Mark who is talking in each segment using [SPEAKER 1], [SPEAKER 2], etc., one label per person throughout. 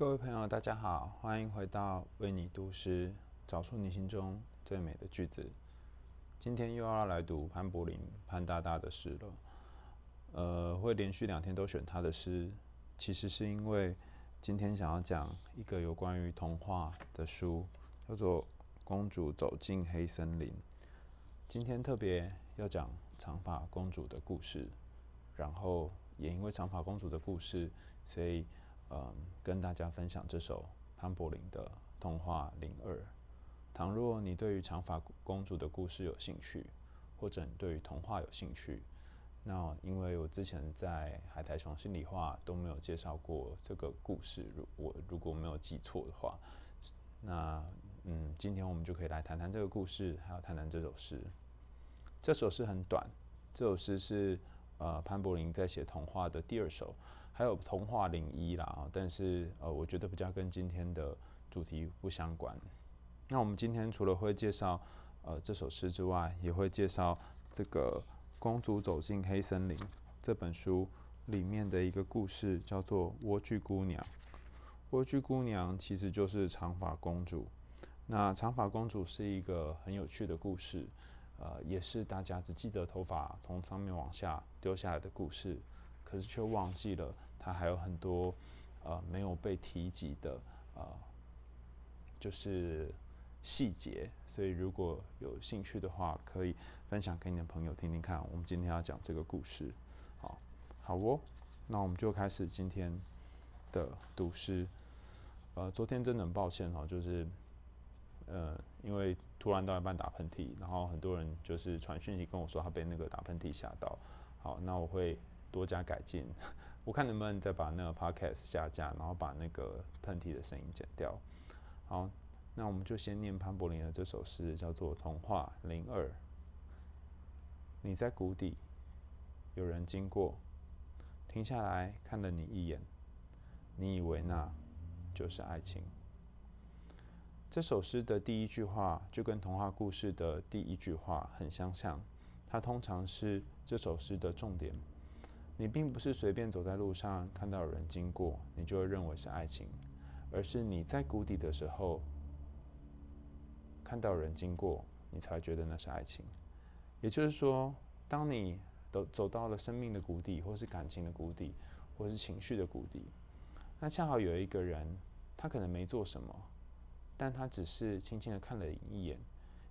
[SPEAKER 1] 各位朋友，大家好，欢迎回到为你读诗，找出你心中最美的句子。今天又要来读潘柏林潘大大的诗了。呃，会连续两天都选他的诗，其实是因为今天想要讲一个有关于童话的书，叫做《公主走进黑森林》。今天特别要讲长发公主的故事，然后也因为长发公主的故事，所以。嗯，跟大家分享这首潘柏林的童话零二。倘若你对于长发公主的故事有兴趣，或者你对于童话有兴趣，那因为我之前在海苔熊心里话都没有介绍过这个故事，如我如果没有记错的话，那嗯，今天我们就可以来谈谈这个故事，还有谈谈这首诗。这首诗很短，这首诗是呃潘柏林在写童话的第二首。还有童话零一啦，但是呃，我觉得比较跟今天的主题不相关。那我们今天除了会介绍呃这首诗之外，也会介绍这个《公主走进黑森林》这本书里面的一个故事，叫做《莴苣姑娘》。莴苣姑娘其实就是长发公主。那长发公主是一个很有趣的故事，呃，也是大家只记得头发从上面往下掉下来的故事。可是却忘记了，他还有很多呃没有被提及的呃，就是细节。所以如果有兴趣的话，可以分享给你的朋友听听看。我们今天要讲这个故事，好，好哦。那我们就开始今天的读诗。呃，昨天真的很抱歉哈，就是呃，因为突然到一半打喷嚏，然后很多人就是传讯息跟我说他被那个打喷嚏吓到。好，那我会。多加改进，我看能不能再把那个 podcast 下架，然后把那个喷嚏的声音剪掉。好，那我们就先念潘柏林的这首诗，叫做《童话零二》。你在谷底，有人经过，停下来看了你一眼，你以为那就是爱情。这首诗的第一句话就跟童话故事的第一句话很相像，它通常是这首诗的重点。你并不是随便走在路上看到有人经过，你就会认为是爱情，而是你在谷底的时候看到人经过，你才觉得那是爱情。也就是说，当你都走到了生命的谷底，或是感情的谷底，或是情绪的谷底，那恰好有一个人，他可能没做什么，但他只是轻轻的看了一眼，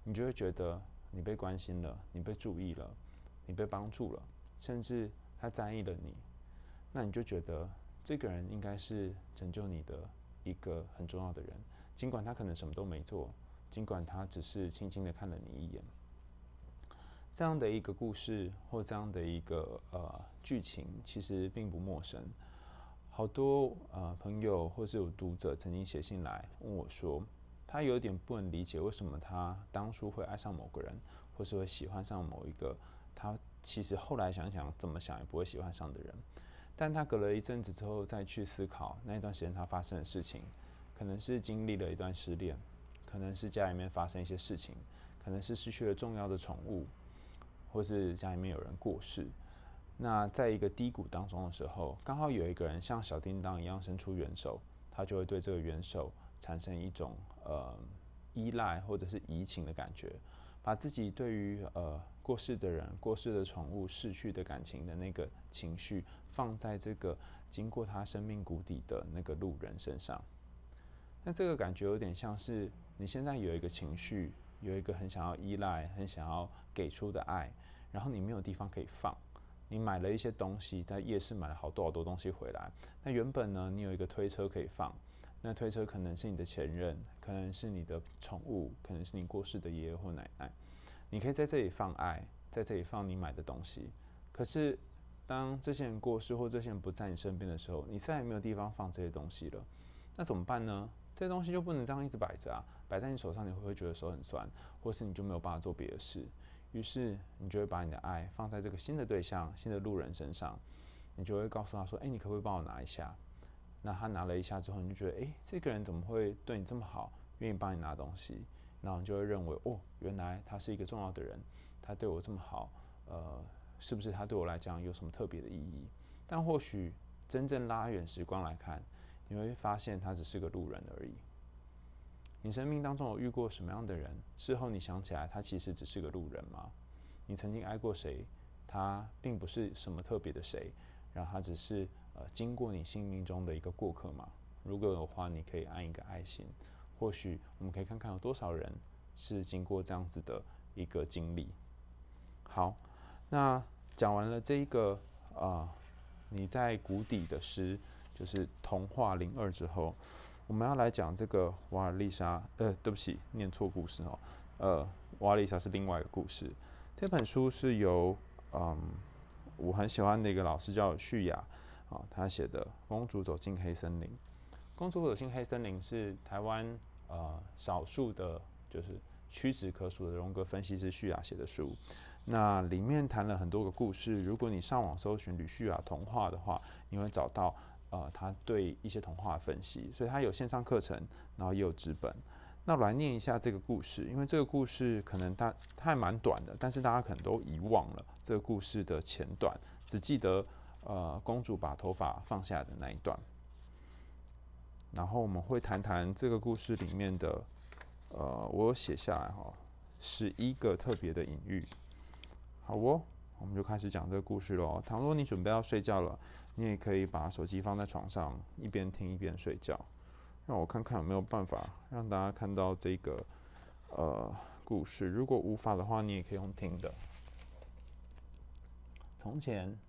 [SPEAKER 1] 你就会觉得你被关心了，你被注意了，你被帮助了，甚至。他在意了你，那你就觉得这个人应该是拯救你的一个很重要的人，尽管他可能什么都没做，尽管他只是轻轻的看了你一眼。这样的一个故事或这样的一个呃剧情，其实并不陌生。好多呃朋友或是有读者曾经写信来问我说，他有点不能理解为什么他当初会爱上某个人，或是会喜欢上某一个他。其实后来想想，怎么想也不会喜欢上的人，但他隔了一阵子之后再去思考那一段时间他发生的事情，可能是经历了一段失恋，可能是家里面发生一些事情，可能是失去了重要的宠物，或是家里面有人过世。那在一个低谷当中的时候，刚好有一个人像小叮当一样伸出援手，他就会对这个援手产生一种呃依赖或者是移情的感觉，把自己对于呃。过世的人、过世的宠物、逝去的感情的那个情绪，放在这个经过他生命谷底的那个路人身上。那这个感觉有点像是你现在有一个情绪，有一个很想要依赖、很想要给出的爱，然后你没有地方可以放。你买了一些东西，在夜市买了好多好多东西回来。那原本呢，你有一个推车可以放，那推车可能是你的前任，可能是你的宠物，可能是你过世的爷爷或奶奶。你可以在这里放爱，在这里放你买的东西。可是，当这些人过世或这些人不在你身边的时候，你再也没有地方放这些东西了。那怎么办呢？这些东西就不能这样一直摆着啊！摆在你手上，你会不会觉得手很酸？或是你就没有办法做别的事？于是，你就会把你的爱放在这个新的对象、新的路人身上。你就会告诉他说：“诶，你可不可以帮我拿一下？”那他拿了一下之后，你就觉得：“诶，这个人怎么会对你这么好，愿意帮你拿东西？”然后就会认为，哦，原来他是一个重要的人，他对我这么好，呃，是不是他对我来讲有什么特别的意义？但或许真正拉远时光来看，你会发现他只是个路人而已。你生命当中有遇过什么样的人？事后你想起来，他其实只是个路人吗？你曾经爱过谁？他并不是什么特别的谁，然后他只是呃经过你生命中的一个过客吗？如果有的话，你可以按一个爱心。或许我们可以看看有多少人是经过这样子的一个经历。好，那讲完了这一个啊、你在谷底的诗，就是童话零二之后。我们要来讲这个瓦尔丽莎，呃，对不起，念错故事哦，呃，瓦尔丽莎是另外一个故事。这本书是由嗯，我很喜欢的一个老师叫叙雅啊，他写的《公主走进黑森林》。《公主走进黑森林》是台湾呃少数的，就是屈指可数的荣格分析师叙雅写的书。那里面谈了很多个故事。如果你上网搜寻吕叙雅童话的话，你会找到。呃，他对一些童话分析，所以他有线上课程，然后也有纸本。那我来念一下这个故事，因为这个故事可能它它还蛮短的，但是大家可能都遗忘了这个故事的前段，只记得呃公主把头发放下的那一段。然后我们会谈谈这个故事里面的呃，我有写下来哈，十一个特别的隐喻。好哦，我们就开始讲这个故事喽。倘若你准备要睡觉了。你也可以把手机放在床上，一边听一边睡觉。让我看看有没有办法让大家看到这个呃故事。如果无法的话，你也可以用听的。从前，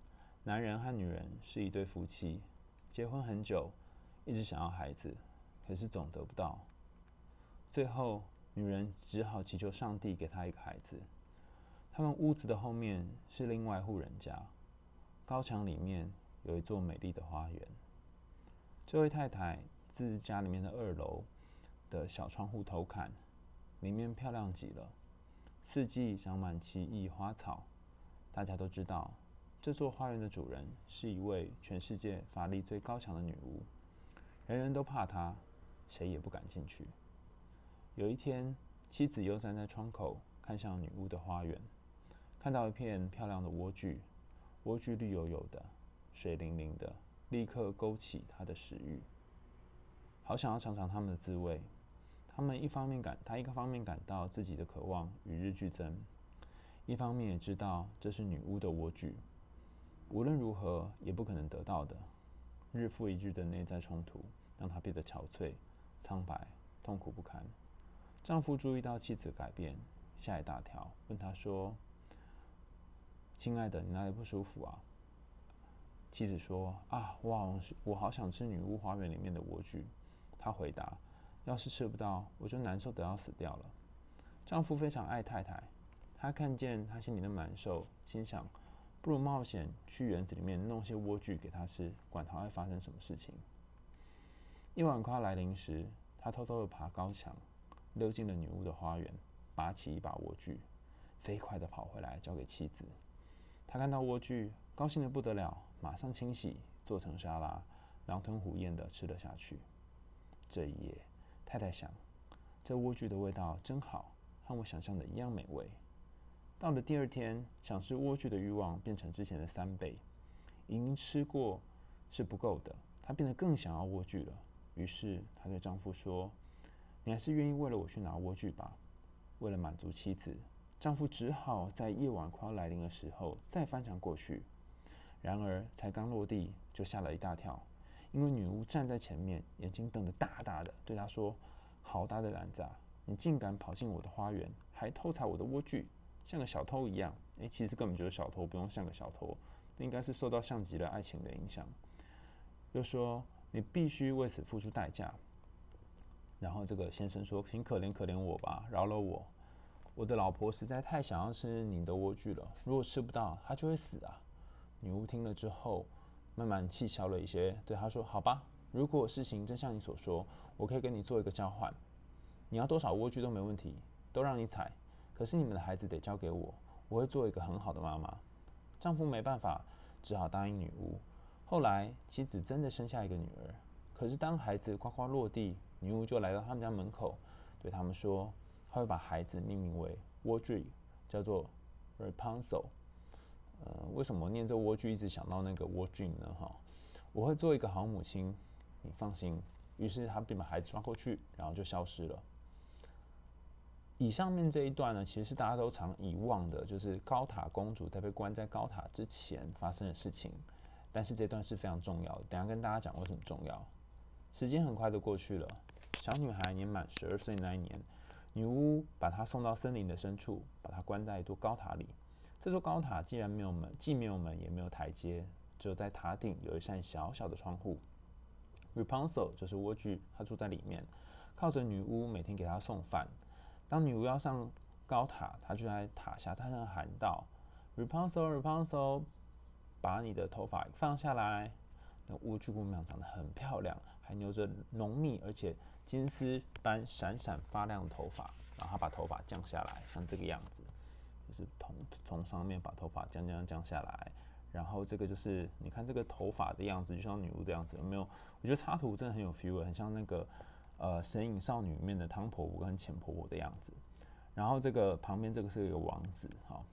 [SPEAKER 1] 男人和女人是一对夫妻，结婚很久，一直想要孩子，可是总得不到。最后，女人只好祈求上帝给她一个孩子。他们屋子的后面是另外一户人家，高墙里面。有一座美丽的花园。这位太太自家里面的二楼的小窗户偷看，里面漂亮极了，四季长满奇异花草。大家都知道，这座花园的主人是一位全世界法力最高强的女巫，人人都怕他，谁也不敢进去。有一天，妻子又站在窗口看向女巫的花园，看到一片漂亮的莴苣，莴苣绿油油的。水灵灵的，立刻勾起他的食欲，好想要尝尝他们的滋味。他们一方面感，他一个方面感到自己的渴望与日俱增，一方面也知道这是女巫的莴苣，无论如何也不可能得到的。日复一日的内在冲突让他变得憔悴、苍白、痛苦不堪。丈夫注意到妻子改变，吓一大跳，问她说：“亲爱的，你哪里不舒服啊？”妻子说：“啊，我好，我好想吃女巫花园里面的莴苣。”他回答：“要是吃不到，我就难受得要死掉了。”丈夫非常爱太太，他看见她心里那么难受，心想：“不如冒险去园子里面弄些莴苣给她吃，管她会发生什么事情。”夜晚快要来临时，他偷偷的爬高墙，溜进了女巫的花园，拔起一把莴苣，飞快的跑回来交给妻子。他看到莴苣，高兴的不得了。马上清洗，做成沙拉，狼吞虎咽的吃了下去。这一夜，太太想，这莴苣的味道真好，和我想象的一样美味。到了第二天，想吃莴苣的欲望变成之前的三倍。已经吃过是不够的，他变得更想要莴苣了。于是，她对丈夫说：“你还是愿意为了我去拿莴苣吧？”为了满足妻子，丈夫只好在夜晚快要来临的时候再翻墙过去。然而，才刚落地就吓了一大跳，因为女巫站在前面，眼睛瞪得大大的，对他说：“好大的胆子啊！你竟敢跑进我的花园，还偷采我的莴苣，像个小偷一样！”诶，其实根本就是小偷，不用像个小偷，应该是受到像极了爱情的影响。又说：“你必须为此付出代价。”然后这个先生说：“请可怜可怜我吧，饶了我！我的老婆实在太想要吃你的莴苣了，如果吃不到，她就会死啊！”女巫听了之后，慢慢气消了一些，对他说：“好吧，如果事情真像你所说，我可以跟你做一个交换。你要多少莴苣都没问题，都让你采。可是你们的孩子得交给我，我会做一个很好的妈妈。”丈夫没办法，只好答应女巫。后来，妻子真的生下一个女儿。可是当孩子呱呱落地，女巫就来到他们家门口，对他们说：“她会把孩子命名为莴苣，叫做 Rapunzel。”呃，为什么念这莴苣一直想到那个莴苣呢？哈，我会做一个好母亲，你放心。”于是他便把孩子抓过去，然后就消失了。以上面这一段呢，其实是大家都常遗忘的，就是高塔公主在被关在高塔之前发生的事情。但是这段是非常重要的，等下跟大家讲为什么重要。时间很快的过去了，小女孩年满十二岁那一年，女巫把她送到森林的深处，把她关在一座高塔里。这座高塔既然没有门，既没有门也没有台阶，只有在塔顶有一扇小小的窗户。Rapunzel 就是莴苣，她住在里面，靠着女巫每天给她送饭。当女巫要上高塔，她就在塔下大声喊道：“Rapunzel，Rapunzel，把你的头发放下来。”那莴苣姑娘长得很漂亮，还留着浓密而且金丝般闪闪发亮的头发。然后她把头发降下来，像这个样子，就是从从上面把头发降降降下来。然后这个就是你看这个头发的样子，就像女巫的样子，有没有？我觉得插图真的很有 feel，很像那个。呃，神隐少女里面的汤婆婆跟钱婆婆的样子，然后这个旁边这个是一个王子哈，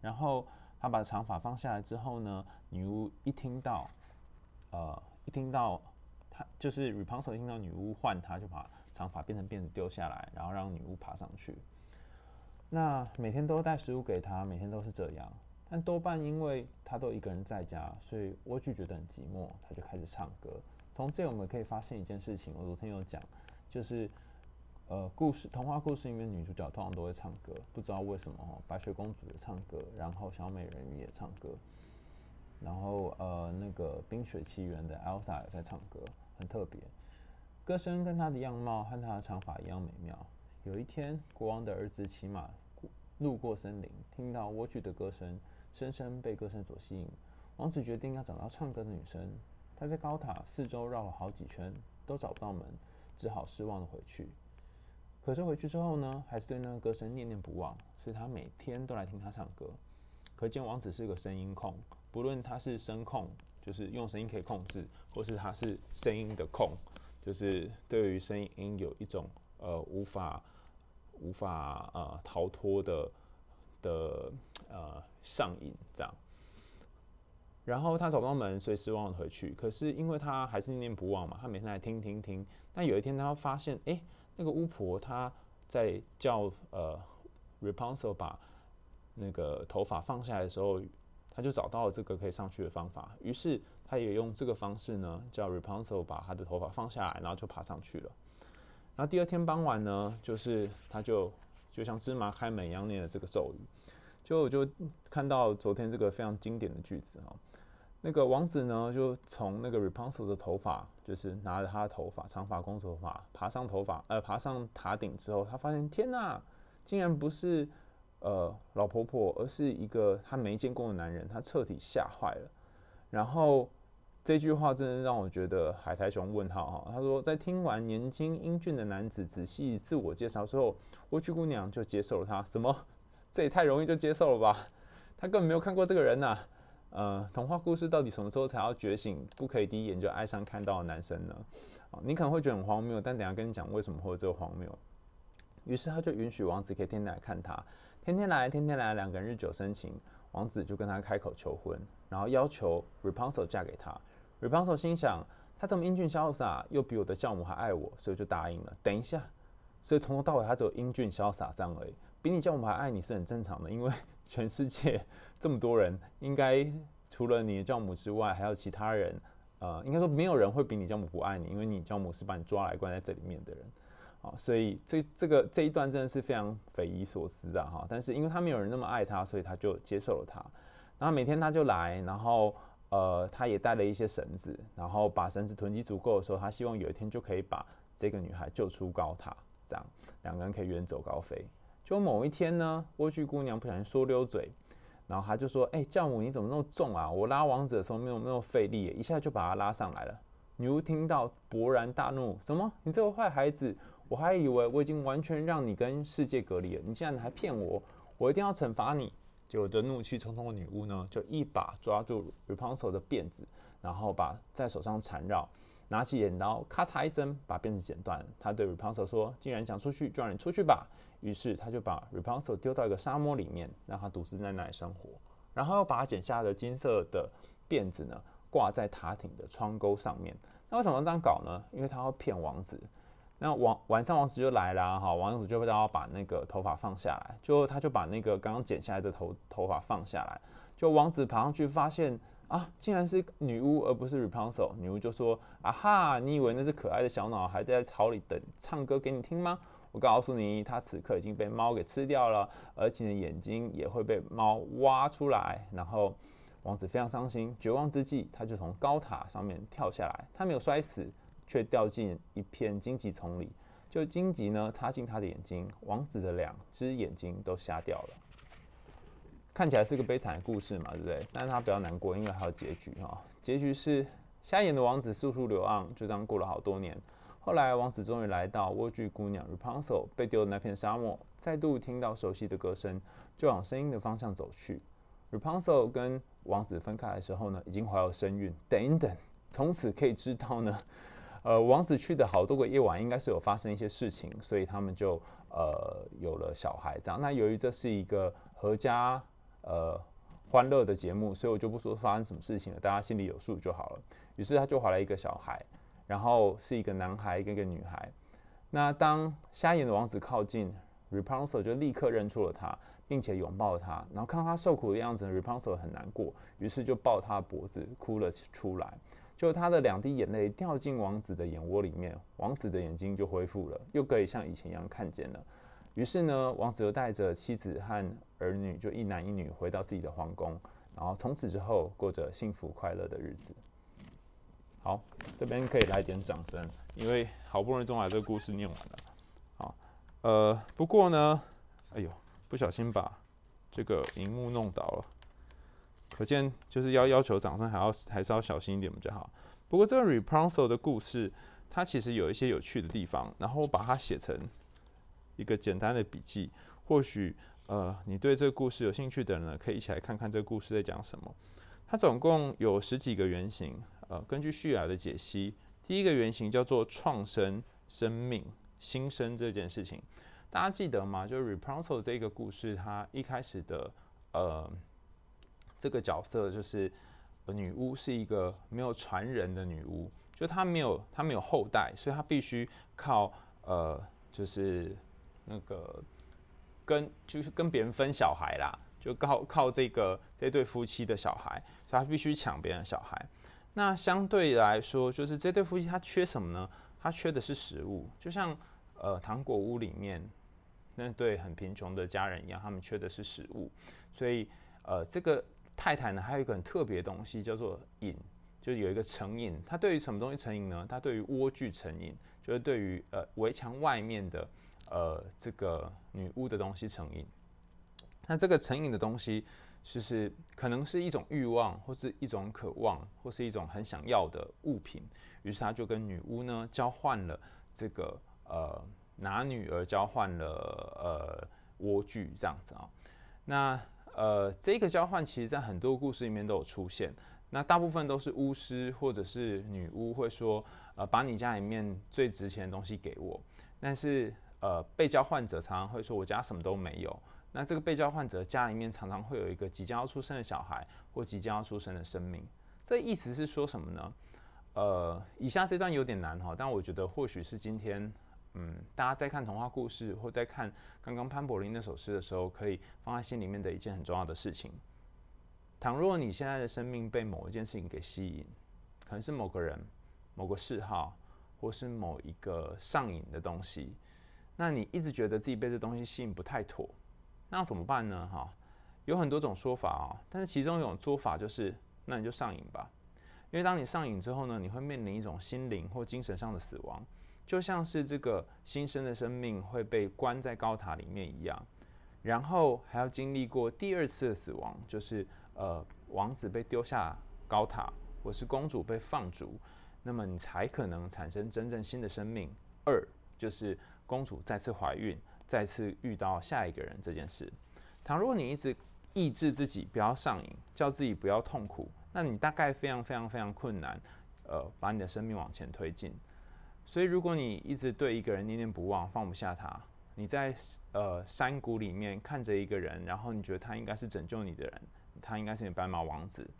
[SPEAKER 1] 然后他把长发放下来之后呢，女巫一听到，呃，一听到他就是 Rapunzel 听到女巫唤他，就把长发变成辫子丢下来，然后让女巫爬上去。那每天都带食物给他，每天都是这样，但多半因为他都一个人在家，所以莴苣觉得很寂寞，他就开始唱歌。从这我们可以发现一件事情，我昨天有讲。就是，呃，故事童话故事里面女主角通常都会唱歌，不知道为什么哈，白雪公主也唱歌，然后小美人鱼也唱歌，然后呃那个冰雪奇缘的 Elsa 也在唱歌，很特别。歌声跟她的样貌和她的长发一样美妙。有一天，国王的儿子骑马路过森林，听到莴苣的歌声，深深被歌声所吸引。王子决定要找到唱歌的女生。他在高塔四周绕了好几圈，都找不到门。只好失望的回去，可是回去之后呢，还是对那个歌声念念不忘，所以他每天都来听他唱歌。可见王子是个声音控，不论他是声控，就是用声音可以控制，或是他是声音的控，就是对于声音有一种呃无法无法呃逃脱的的呃上瘾这样。然后他找不到门，所以失望的回去。可是因为他还是念念不忘嘛，他每天来听听听。但有一天他发现，哎，那个巫婆她在叫呃 Rapunzel 把那个头发放下来的时候，她就找到了这个可以上去的方法。于是她也用这个方式呢，叫 Rapunzel 把她的头发放下来，然后就爬上去了。然后第二天傍晚呢，就是她就就像芝麻开门一样念了这个咒语，就我就看到昨天这个非常经典的句子啊。那个王子呢，就从那个 Rapunzel 的头发，就是拿着他的头发，长发公主头发，爬上头发，呃，爬上塔顶之后，他发现天哪，竟然不是呃老婆婆，而是一个他没见过的男人，他彻底吓坏了。然后这句话真的让我觉得海苔熊问号哈，他说在听完年轻英俊的男子仔细自我介绍之后，莴苣姑娘就接受了他。什么？这也太容易就接受了吧？他根本没有看过这个人呐、呃，童话故事到底什么时候才要觉醒？不可以第一眼就爱上看到的男生呢？啊，你可能会觉得很荒谬，但等下跟你讲为什么会有这个荒谬。于是他就允许王子可以天天来看他，天天来，天天来，两个人日久生情。王子就跟他开口求婚，然后要求 Rapunzel 嫁给他。Rapunzel 心想，他这么英俊潇洒，又比我的教母还爱我，所以就答应了。等一下，所以从头到尾他只有英俊潇洒这样而已。比你教母还爱你是很正常的，因为 全世界这么多人，应该除了你的教母之外，还有其他人。呃，应该说没有人会比你教母不爱你，因为你教母是把你抓来关在这里面的人。啊，所以这这个这一段真的是非常匪夷所思啊哈。但是因为他没有人那么爱他，所以他就接受了他。然后每天他就来，然后呃，他也带了一些绳子，然后把绳子囤积足够的时候，他希望有一天就可以把这个女孩救出高塔，这样两个人可以远走高飞。就某一天呢，莴苣姑娘不小心说溜嘴，然后她就说：“哎、教母你怎么那么重啊？我拉王子的时候没有没有费力，一下就把他拉上来了。”女巫听到勃然大怒：“什么？你这个坏孩子！我还以为我已经完全让你跟世界隔离了，你竟然还骗我！我一定要惩罚你！”结果这怒气冲冲的女巫呢，就一把抓住 Rapunzel 的辫子，然后把在手上缠绕。拿起剪刀，咔嚓一声把辫子剪断。他对 Rapunzel 说：“既然想出去，就让你出去吧。”于是他就把 Rapunzel 丢到一个沙漠里面，让他独自在那里生活。然后又把他剪下的金色的辫子呢，挂在塔顶的窗钩上面。那为什么这样搞呢？因为他要骗王子。那晚晚上王子就来了哈，王子就会让他把那个头发放下来，就他就把那个刚刚剪下来的头头发放下来，就王子爬上去发现啊，竟然是女巫而不是 Rapunzel。女巫就说：啊哈，你以为那是可爱的小鸟还在草里等唱歌给你听吗？我告诉你，它此刻已经被猫给吃掉了，而且眼睛也会被猫挖出来。然后王子非常伤心，绝望之际，他就从高塔上面跳下来，他没有摔死。却掉进一片荆棘丛里，就荆棘呢插进他的眼睛，王子的两只眼睛都瞎掉了。看起来是个悲惨的故事嘛，对不对？但是他不要难过，因为还有结局哈。结局是瞎眼的王子四处流浪，就这样过了好多年。后来王子终于来到莴苣姑娘 Rapunzel 被丢的那片沙漠，再度听到熟悉的歌声，就往声音的方向走去。Rapunzel 跟王子分开的时候呢，已经怀有身孕。等一等，从此可以知道呢。呃，王子去的好多个夜晚，应该是有发生一些事情，所以他们就呃有了小孩。这样，那由于这是一个阖家呃欢乐的节目，所以我就不说发生什么事情了，大家心里有数就好了。于是他就怀了一个小孩，然后是一个男孩跟一个女孩。那当瞎眼的王子靠近 r e p u n s e l 就立刻认出了他，并且拥抱他。然后看到他受苦的样子 r e p u n s e l 很难过，于是就抱他的脖子哭了出来。就他的两滴眼泪掉进王子的眼窝里面，王子的眼睛就恢复了，又可以像以前一样看见了。于是呢，王子又带着妻子和儿女，就一男一女，回到自己的皇宫，然后从此之后过着幸福快乐的日子。好，这边可以来点掌声，因为好不容易终于把这个故事念完了。好，呃，不过呢，哎呦，不小心把这个荧幕弄倒了。可见就是要要求掌声，还要还是要小心一点比较好。不过这个 Rapunzel 的故事，它其实有一些有趣的地方，然后我把它写成一个简单的笔记。或许呃，你对这个故事有兴趣的人呢，可以一起来看看这个故事在讲什么。它总共有十几个原型。呃，根据叙尔的解析，第一个原型叫做创生、生命、新生这件事情，大家记得吗？就是 Rapunzel 这个故事，它一开始的呃。这个角色就是女巫，是一个没有传人的女巫，就她没有她没有后代，所以她必须靠呃，就是那个跟就是跟别人分小孩啦，就靠靠这个这对夫妻的小孩，所以他必须抢别人的小孩。那相对来说，就是这对夫妻他缺什么呢？他缺的是食物，就像呃糖果屋里面那对很贫穷的家人一样，他们缺的是食物，所以呃这个。太太呢，还有一个很特别的东西，叫做瘾，就是有一个成瘾。他对于什么东西成瘾呢？他对于莴苣成瘾，就是对于呃围墙外面的呃这个女巫的东西成瘾。那这个成瘾的东西，就是可能是一种欲望，或是一种渴望，或是一种很想要的物品。于是他就跟女巫呢交换了这个呃拿女儿交换了呃莴苣这样子啊、那呃，这个交换其实在很多故事里面都有出现。那大部分都是巫师或者是女巫会说，呃，把你家里面最值钱的东西给我。但是，呃，被交换者常常会说，我家什么都没有。那这个被交换者家里面常常会有一个即将要出生的小孩或即将要出生的生命。这意思是说什么呢？呃，以下这段有点难哈，但我觉得或许是今天。嗯，大家在看童话故事或在看刚刚潘柏林那首诗的时候，可以放在心里面的一件很重要的事情。倘若你现在的生命被某一件事情给吸引，可能是某个人、某个嗜好，或是某一个上瘾的东西，那你一直觉得自己被这东西吸引不太妥，那怎么办呢？哈，有很多种说法啊，但是其中一种说法就是，那你就上瘾吧，因为当你上瘾之后呢，你会面临一种心灵或精神上的死亡。就像是这个新生的生命会被关在高塔里面一样，然后还要经历过第二次的死亡，就是呃王子被丢下高塔，或是公主被放逐，那么你才可能产生真正新的生命。二就是公主再次怀孕，再次遇到下一个人这件事。倘若你一直抑制自己不要上瘾，叫自己不要痛苦，那你大概非常非常非常困难，呃，把你的生命往前推进。所以，如果你一直对一个人念念不忘，放不下他，你在呃山谷里面看着一个人，然后你觉得他应该是拯救你的人，他应该是你白马王子，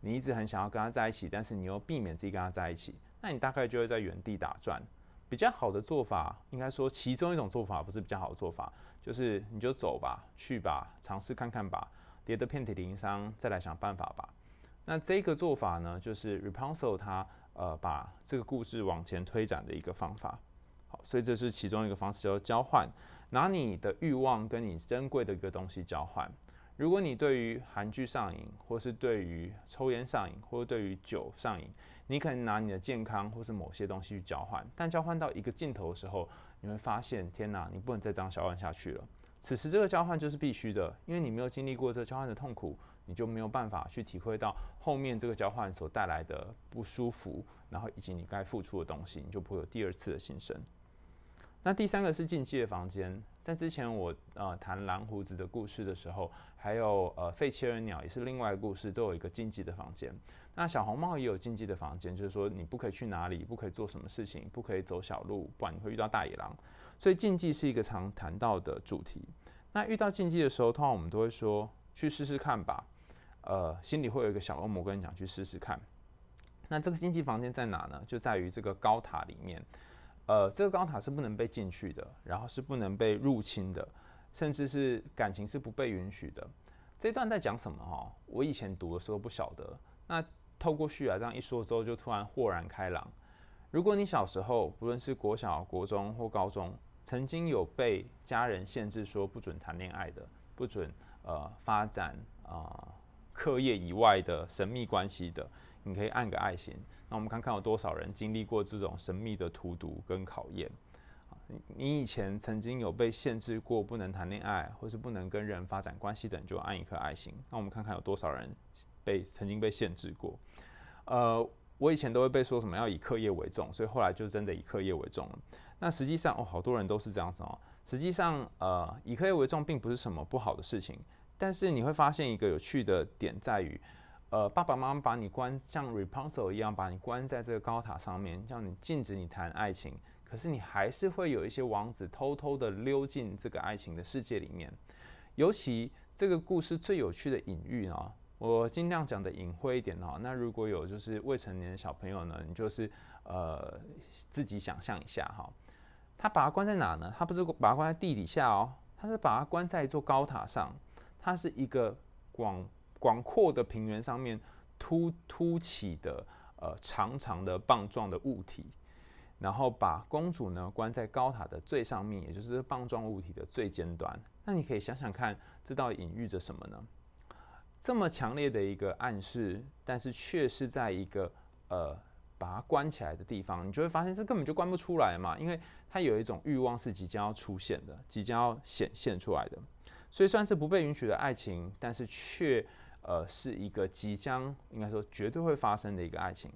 [SPEAKER 1] 你一直很想要跟他在一起，但是你又避免自己跟他在一起，那你大概就会在原地打转。比较好的做法，应该说其中一种做法不是比较好的做法，就是你就走吧，去吧，尝试看看吧，跌得遍体鳞伤，再来想办法吧。那这个做法呢，就是 Rapunzel 他呃把这个故事往前推展的一个方法。好，所以这是其中一个方式，叫做交换，拿你的欲望跟你珍贵的一个东西交换。如果你对于韩剧上瘾，或是对于抽烟上瘾，或者对于酒上瘾，你可能拿你的健康或是某些东西去交换，但交换到一个尽头的时候，你会发现，天哪，你不能再这样交换下去了。此时这个交换就是必须的，因为你没有经历过这个交换的痛苦，你就没有办法去体会到后面这个交换所带来的不舒服，然后以及你该付出的东西，你就不会有第二次的新生。那第三个是禁忌的房间，在之前我呃谈蓝胡子的故事的时候，还有呃废切耳鸟也是另外一个故事，都有一个禁忌的房间。那小红帽也有禁忌的房间，就是说你不可以去哪里，不可以做什么事情，不可以走小路，不然你会遇到大野狼。所以禁忌是一个常谈到的主题。那遇到禁忌的时候，通常我们都会说去试试看吧，呃，心里会有一个小恶魔跟你讲去试试看。那这个禁忌房间在哪呢？就在于这个高塔里面。呃，这个高塔是不能被进去的，然后是不能被入侵的，甚至是感情是不被允许的。这段在讲什么？哈，我以前读的时候不晓得。那透过旭来这样一说之后，就突然豁然开朗。如果你小时候，不论是国小、国中或高中，曾经有被家人限制说不准谈恋爱的，不准呃发展啊、呃、课业以外的神秘关系的。你可以按个爱心，那我们看看有多少人经历过这种神秘的荼毒跟考验。你以前曾经有被限制过不能谈恋爱，或是不能跟人发展关系的，你就按一颗爱心。那我们看看有多少人被曾经被限制过。呃，我以前都会被说什么要以课业为重，所以后来就真的以课业为重了。那实际上哦，好多人都是这样子哦。实际上，呃，以课业为重并不是什么不好的事情，但是你会发现一个有趣的点在于。呃，爸爸妈妈把你关像 Rapunzel 一样把你关在这个高塔上面，叫你禁止你谈爱情。可是你还是会有一些王子偷偷的溜进这个爱情的世界里面。尤其这个故事最有趣的隐喻呢，我尽量讲的隐晦一点哈。那如果有就是未成年的小朋友呢，你就是呃自己想象一下哈。他把他关在哪呢？他不是把他关在地底下哦，他是把他关在一座高塔上。它是一个广。广阔的平原上面凸凸起的呃长长的棒状的物体，然后把公主呢关在高塔的最上面，也就是棒状物体的最尖端。那你可以想想看，这到底隐喻着什么呢？这么强烈的一个暗示，但是却是在一个呃把它关起来的地方，你就会发现这根本就关不出来嘛，因为它有一种欲望是即将要出现的，即将要显现出来的。所以算是不被允许的爱情，但是却。呃，是一个即将应该说绝对会发生的一个爱情。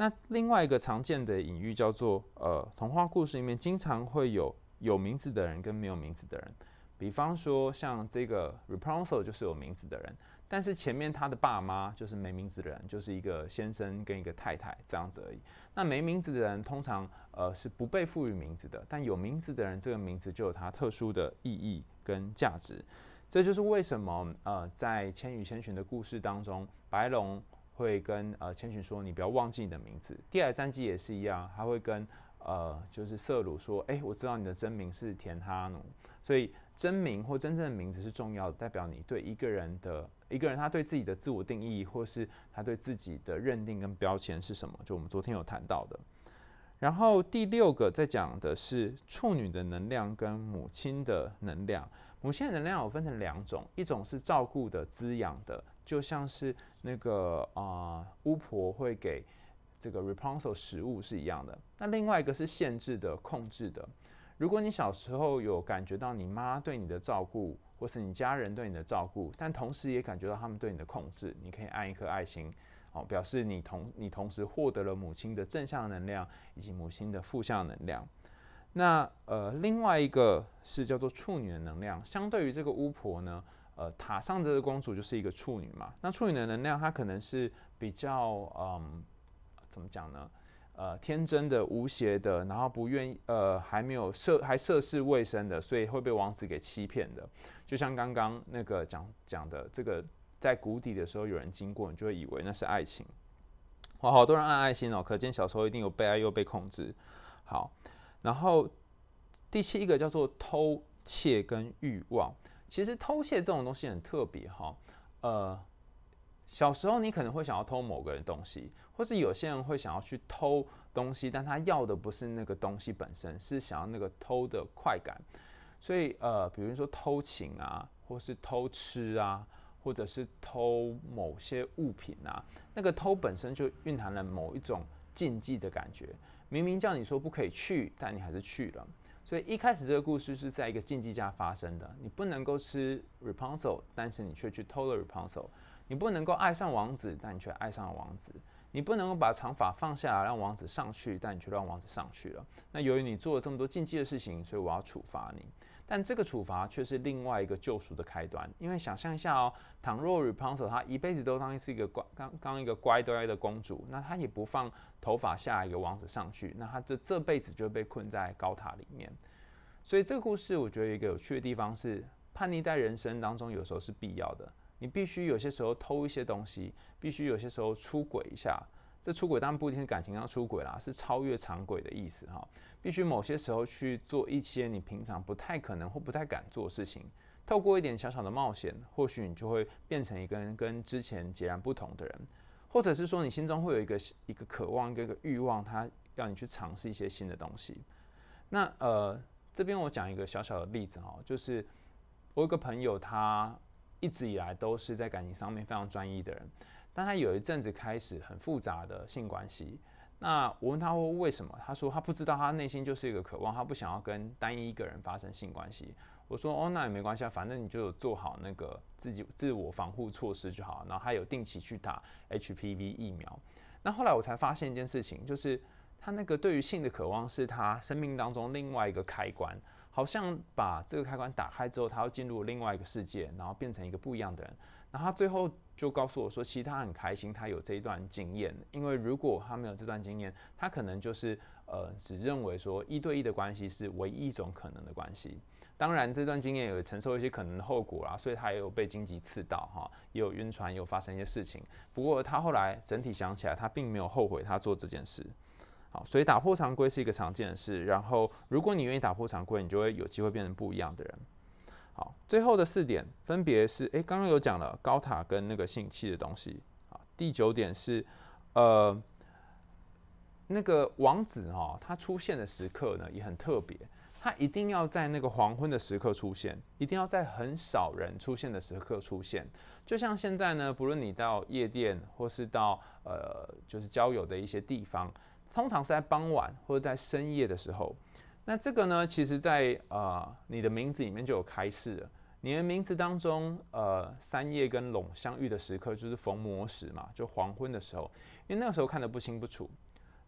[SPEAKER 1] 那另外一个常见的隐喻叫做，呃，童话故事里面经常会有有名字的人跟没有名字的人。比方说，像这个 Rapunzel 就是有名字的人，但是前面他的爸妈就是没名字的人，就是一个先生跟一个太太这样子而已。那没名字的人通常呃是不被赋予名字的，但有名字的人，这个名字就有它特殊的意义跟价值。这就是为什么呃，在《千与千寻》的故事当中，白龙会跟呃千寻说：“你不要忘记你的名字。”第二战记也是一样，他会跟呃就是瑟鲁说：“哎，我知道你的真名是田哈努。”所以真名或真正的名字是重要的，代表你对一个人的一个人他对自己的自我定义，或是他对自己的认定跟标签是什么？就我们昨天有谈到的。然后第六个在讲的是处女的能量跟母亲的能量。母亲的能量有分成两种，一种是照顾的、滋养的，就像是那个啊、巫婆会给这个 Rapunzel 食物是一样的。那另外一个是限制的、控制的。如果你小时候有感觉到你妈对你的照顾，或是你家人对你的照顾，但同时也感觉到他们对你的控制，你可以按一颗爱心，哦，表示你同你同时获得了母亲的正向能量以及母亲的负向能量。那呃，另外一个是叫做处女的能量，相对于这个巫婆呢，呃，塔上的公主就是一个处女嘛。那处女的能量，它可能是比较嗯，怎么讲呢？呃，天真的、无邪的，然后不愿意呃，还没有涉还涉世未深的，所以会被王子给欺骗的。就像刚刚那个讲讲的，这个在谷底的时候有人经过，你就会以为那是爱情。哇，好多人按爱心哦，可见小时候一定有被爱又被控制。好，然后第七一个叫做偷窃跟欲望。其实偷窃这种东西很特别哈，呃，小时候你可能会想要偷某个人东西，或是有些人会想要去偷东西，但他要的不是那个东西本身，是想要那个偷的快感。所以呃，比如说偷情啊，或是偷吃啊。或者是偷某些物品啊，那个偷本身就蕴含了某一种禁忌的感觉。明明叫你说不可以去，但你还是去了。所以一开始这个故事是在一个禁忌家发生的。你不能够吃 Rapunzel，但是你却去偷了 Rapunzel。你不能够爱上王子，但你却爱上了王子。你不能够把长发放下来让王子上去，但你却让王子上去了。那由于你做了这么多禁忌的事情，所以我要处罚你。但这个处罚却是另外一个救赎的开端，因为想象一下哦，倘若 Rapunzel 她一辈子都当是一个乖，刚刚一个乖乖的公主，那她也不放头发下，一个王子上去，那她这这辈子就被困在高塔里面。所以这个故事我觉得一个有趣的地方是，叛逆在人生当中有时候是必要的，你必须有些时候偷一些东西，必须有些时候出轨一下。这出轨当然不一定是感情上出轨啦，是超越常轨的意思哈。必须某些时候去做一些你平常不太可能或不太敢做的事情，透过一点小小的冒险，或许你就会变成一个跟之前截然不同的人，或者是说你心中会有一个一个渴望，一个欲望，它要你去尝试一些新的东西。那呃，这边我讲一个小小的例子哈，就是我有个朋友，他一直以来都是在感情上面非常专一的人。但他有一阵子开始很复杂的性关系，那我问他说为什么？他说他不知道，他内心就是一个渴望，他不想要跟单一一个人发生性关系。我说哦，那也没关系啊，反正你就有做好那个自己自我防护措施就好。然后他有定期去打 HPV 疫苗。那后来我才发现一件事情，就是他那个对于性的渴望是他生命当中另外一个开关，好像把这个开关打开之后，他要进入另外一个世界，然后变成一个不一样的人。然后他最后就告诉我说，其实他很开心，他有这一段经验。因为如果他没有这段经验，他可能就是呃，只认为说一对一的关系是唯一一种可能的关系。当然，这段经验有承受一些可能的后果啦，所以他也有被荆棘刺到哈，也有晕船，也有发生一些事情。不过他后来整体想起来，他并没有后悔他做这件事。好，所以打破常规是一个常见的事。然后，如果你愿意打破常规，你就会有机会变成不一样的人。好，最后的四点分别是，诶，刚刚有讲了高塔跟那个性器的东西。好，第九点是，呃，那个王子哈，他出现的时刻呢也很特别，他一定要在那个黄昏的时刻出现，一定要在很少人出现的时刻出现。就像现在呢，不论你到夜店或是到呃，就是交友的一些地方，通常是在傍晚或者在深夜的时候。那这个呢，其实在，呃你的名字里面就有开示了。你的名字当中，呃，三叶跟龙相遇的时刻就是逢魔时嘛，就黄昏的时候，因为那个时候看得不清不楚。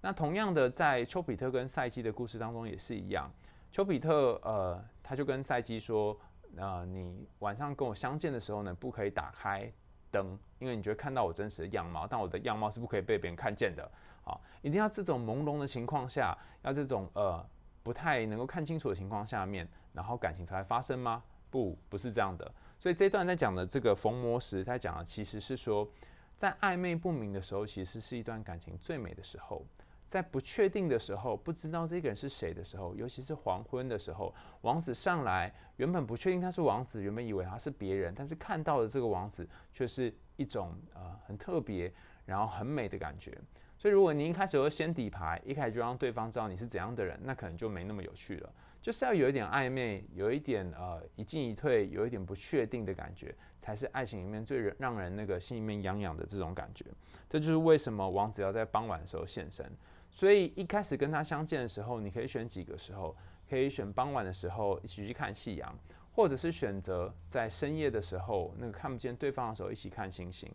[SPEAKER 1] 那同样的，在丘比特跟赛姬的故事当中也是一样。丘比特呃，他就跟赛姬说，呃，你晚上跟我相见的时候呢，不可以打开灯，因为你就会看到我真实的样貌，但我的样貌是不可以被别人看见的啊，一定要这种朦胧的情况下，要这种呃。不太能够看清楚的情况下面，然后感情才会发生吗？不，不是这样的。所以这段在讲的这个逢魔时，在讲的其实是说，在暧昧不明的时候，其实是一段感情最美的时候。在不确定的时候，不知道这个人是谁的时候，尤其是黄昏的时候，王子上来，原本不确定他是王子，原本以为他是别人，但是看到的这个王子却是一种呃很特别，然后很美的感觉。所以，如果你一开始就先底牌，一开始就让对方知道你是怎样的人，那可能就没那么有趣了。就是要有一点暧昧，有一点呃一进一退，有一点不确定的感觉，才是爱情里面最让人那个心里面痒痒的这种感觉。这就是为什么王子要在傍晚的时候现身。所以一开始跟他相见的时候，你可以选几个时候，可以选傍晚的时候一起去看夕阳，或者是选择在深夜的时候，那个看不见对方的时候一起看星星。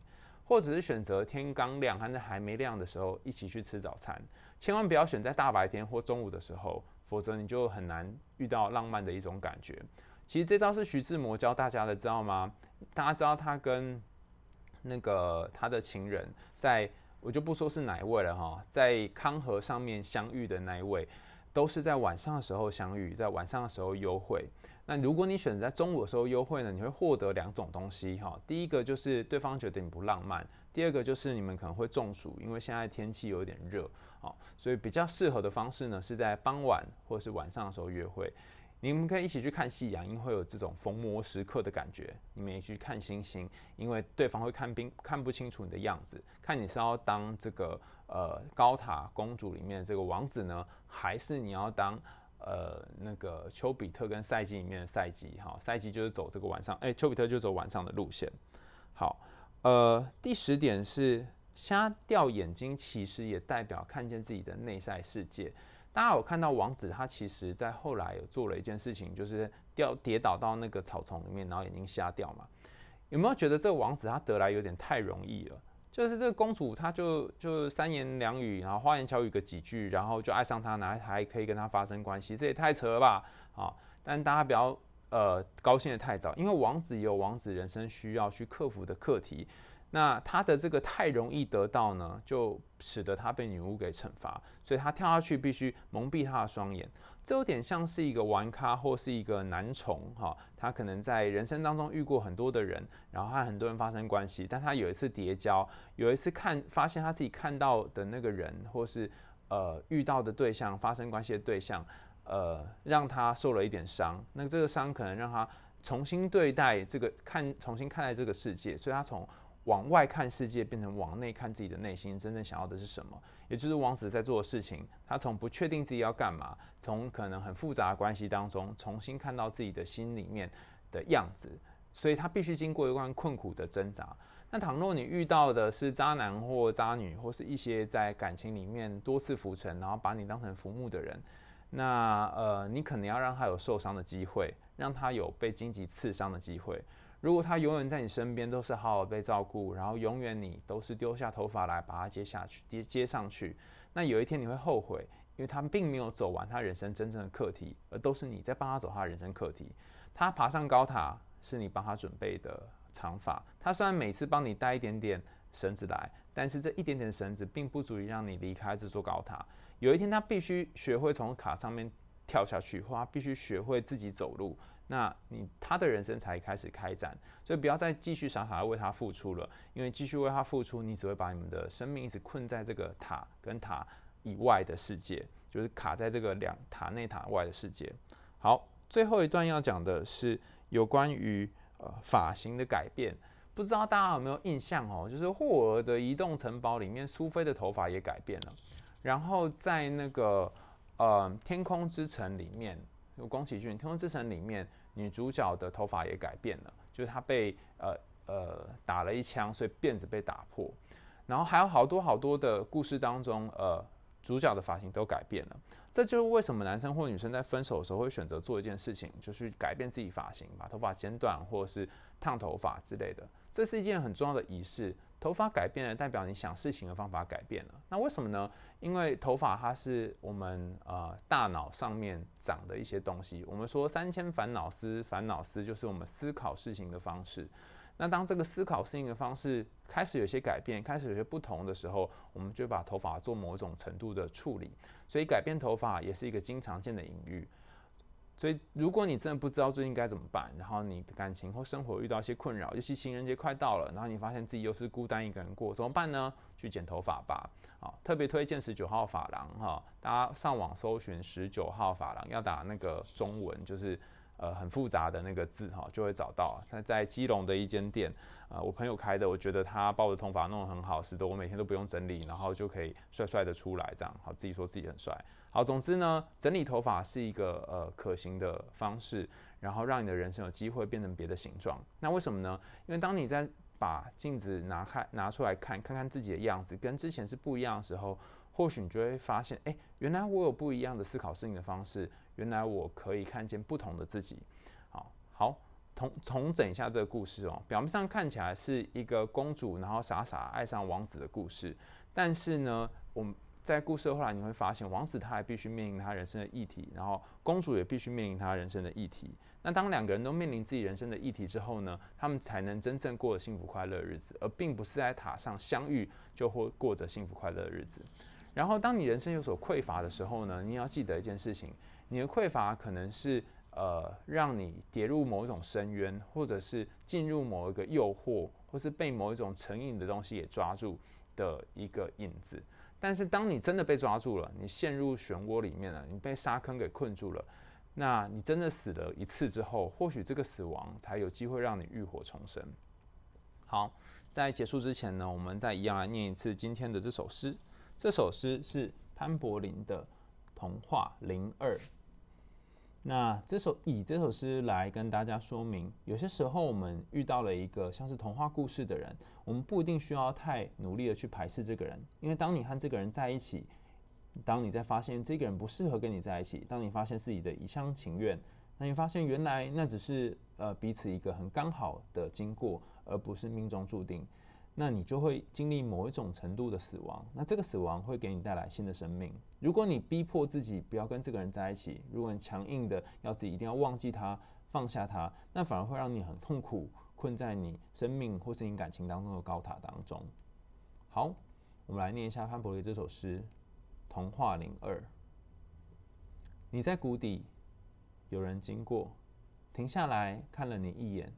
[SPEAKER 1] 或者是选择天刚亮还是还没亮的时候一起去吃早餐，千万不要选在大白天或中午的时候，否则你就很难遇到浪漫的一种感觉。其实这招是徐志摩教大家的，知道吗？大家知道他跟那个他的情人在，在我就不说是哪一位了哈，在康河上面相遇的那一位，都是在晚上的时候相遇，在晚上的时候幽会。那如果你选择在中午的时候幽会呢，你会获得两种东西哈。第一个就是对方觉得你不浪漫，第二个就是你们可能会中暑，因为现在天气有点热啊，所以比较适合的方式呢是在傍晚或是晚上的时候约会。你们可以一起去看夕阳，因为会有这种逢魔时刻的感觉。你们也去看星星，因为对方会看冰看不清楚你的样子，看你是要当这个呃高塔公主里面的这个王子呢，还是你要当。呃，那个丘比特跟赛季里面的赛季，哈，赛季就是走这个晚上，哎、丘比特就走晚上的路线。好，呃，第十点是瞎掉眼睛，其实也代表看见自己的内在世界。大家有看到王子，他其实在后来有做了一件事情，就是掉跌倒到那个草丛里面，然后眼睛瞎掉嘛。有没有觉得这个王子他得来有点太容易了？就是这个公主，她就就三言两语，然后花言巧语个几句，然后就爱上他，然后还可以跟他发生关系，这也太扯了吧！啊，但大家不要呃高兴的太早，因为王子有王子人生需要去克服的课题。那他的这个太容易得到呢，就使得他被女巫给惩罚，所以他跳下去必须蒙蔽他的双眼。这有点像是一个玩咖或是一个男虫哈，他可能在人生当中遇过很多的人，然后和很多人发生关系，但他有一次跌跤，有一次看发现他自己看到的那个人或是呃遇到的对象发生关系的对象，呃让他受了一点伤，那这个伤可能让他重新对待这个看重新看待这个世界，所以他从。往外看世界，变成往内看自己的内心，真正想要的是什么？也就是王子在做的事情。他从不确定自己要干嘛，从可能很复杂的关系当中，重新看到自己的心里面的样子。所以他必须经过一段困苦的挣扎。那倘若你遇到的是渣男或渣女，或是一些在感情里面多次浮沉，然后把你当成浮木的人，那呃，你可能要让他有受伤的机会，让他有被荆棘刺伤的机会。如果他永远在你身边，都是好好被照顾，然后永远你都是丢下头发来把他接下去，接接上去，那有一天你会后悔，因为他并没有走完他人生真正的课题，而都是你在帮他走他人生课题。他爬上高塔是你帮他准备的长发，他虽然每次帮你带一点点绳子来，但是这一点点绳子并不足以让你离开这座高塔。有一天他必须学会从塔上面跳下去，或他必须学会自己走路。那你他的人生才开始开展，所以不要再继续傻傻的为他付出了，因为继续为他付出，你只会把你们的生命一直困在这个塔跟塔以外的世界，就是卡在这个两塔内塔外的世界。好，最后一段要讲的是有关于呃发型的改变，不知道大家有没有印象哦？就是霍尔的移动城堡里面，苏菲的头发也改变了，然后在那个呃天空之城里面。有宫崎骏《天空之城》里面女主角的头发也改变了，就是她被呃呃打了一枪，所以辫子被打破。然后还有好多好多的故事当中，呃，主角的发型都改变了。这就是为什么男生或女生在分手的时候会选择做一件事情，就是改变自己发型，把头发剪短或者是烫头发之类的。这是一件很重要的仪式。头发改变了，代表你想事情的方法改变了。那为什么呢？因为头发它是我们呃大脑上面长的一些东西。我们说三千烦恼丝，烦恼丝就是我们思考事情的方式。那当这个思考事情的方式开始有些改变，开始有些不同的时候，我们就把头发做某种程度的处理。所以改变头发也是一个经常见的隐喻。所以，如果你真的不知道最近该怎么办，然后你的感情或生活遇到一些困扰，尤其情人节快到了，然后你发现自己又是孤单一个人过，怎么办呢？去剪头发吧。啊，特别推荐十九号发廊哈，大家上网搜寻十九号发廊，要打那个中文，就是呃很复杂的那个字哈，就会找到。它在基隆的一间店，呃，我朋友开的，我觉得他把我的头发弄得很好，使得我每天都不用整理，然后就可以帅帅的出来，这样好，自己说自己很帅。好，总之呢，整理头发是一个呃可行的方式，然后让你的人生有机会变成别的形状。那为什么呢？因为当你在把镜子拿开拿出来看，看看自己的样子跟之前是不一样的时候，或许你就会发现，哎，原来我有不一样的思考事情的方式，原来我可以看见不同的自己。好，好，重重整一下这个故事哦。表面上看起来是一个公主然后傻傻爱上王子的故事，但是呢，我们。在故事后来，你会发现王子他还必须面临他人生的议题，然后公主也必须面临他人生的议题。那当两个人都面临自己人生的议题之后呢，他们才能真正过着幸福快乐的日子，而并不是在塔上相遇就会过着幸福快乐的日子。然后，当你人生有所匮乏的时候呢，你要记得一件事情：你的匮乏可能是呃，让你跌入某一种深渊，或者是进入某一个诱惑，或是被某一种成瘾的东西给抓住的一个影子。但是，当你真的被抓住了，你陷入漩涡里面了，你被沙坑给困住了，那你真的死了一次之后，或许这个死亡才有机会让你浴火重生。好，在结束之前呢，我们再一样来念一次今天的这首诗。这首诗是潘柏林的《童话零二》。那这首以这首诗来跟大家说明，有些时候我们遇到了一个像是童话故事的人，我们不一定需要太努力的去排斥这个人，因为当你和这个人在一起，当你在发现这个人不适合跟你在一起，当你发现自己的一厢情愿，那你发现原来那只是呃彼此一个很刚好的经过，而不是命中注定。那你就会经历某一种程度的死亡，那这个死亡会给你带来新的生命。如果你逼迫自己不要跟这个人在一起，如果你强硬的要自己一定要忘记他、放下他，那反而会让你很痛苦，困在你生命或是你感情当中的高塔当中。好，我们来念一下潘柏林这首诗《童话零二》。你在谷底，有人经过，停下来看了你一眼，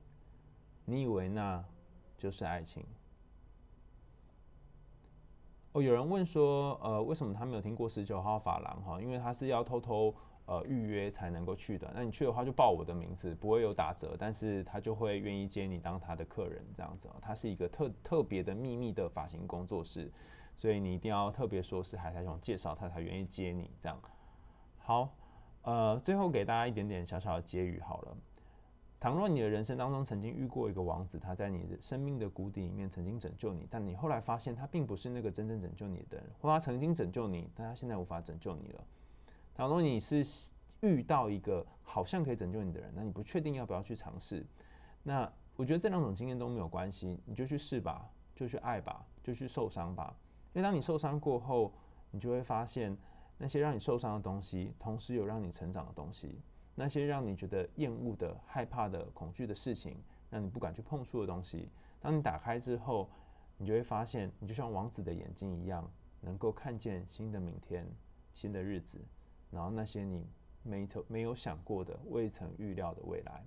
[SPEAKER 1] 你以为那就是爱情。哦，有人问说，呃，为什么他没有听过十九号发廊？哈，因为他是要偷偷呃预约才能够去的。那你去的话就报我的名字，不会有打折，但是他就会愿意接你当他的客人这样子。他是一个特特别的秘密的发型工作室，所以你一定要特别说是海苔熊介绍他才愿意接你这样。好，呃，最后给大家一点点小小的结语好了。倘若你的人生当中曾经遇过一个王子，他在你的生命的谷底里面曾经拯救你，但你后来发现他并不是那个真正拯救你的人，或他曾经拯救你，但他现在无法拯救你了。倘若你是遇到一个好像可以拯救你的人，那你不确定要不要去尝试。那我觉得这两种经验都没有关系，你就去试吧，就去爱吧，就去受伤吧。因为当你受伤过后，你就会发现那些让你受伤的东西，同时有让你成长的东西。那些让你觉得厌恶的、害怕的、恐惧的事情，让你不敢去碰触的东西，当你打开之后，你就会发现，你就像王子的眼睛一样，能够看见新的明天、新的日子，然后那些你没曾没有想过的、未曾预料的未来。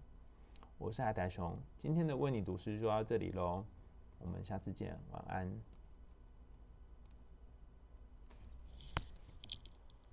[SPEAKER 1] 我是海苔熊，今天的为你读诗就到这里喽，我们下次见，晚安。